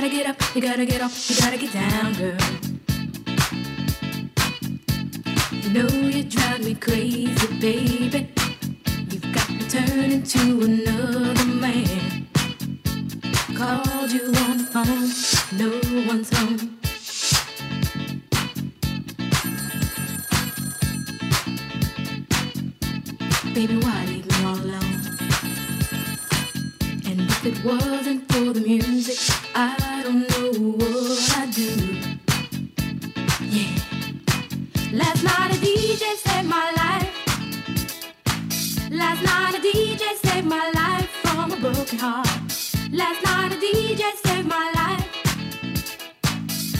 gotta get up, you gotta get off, you gotta get down, girl. You know you drive me crazy, baby. You've got me turning to another man. Called you on the phone, no one's home. Baby, why? wasn't for the music, I don't know what I'd do. Yeah. Last night a DJ saved my life. Last night a DJ saved my life from a broken heart. Last night a DJ saved my life.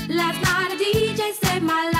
Last night a DJ saved my life.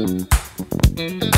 Love it.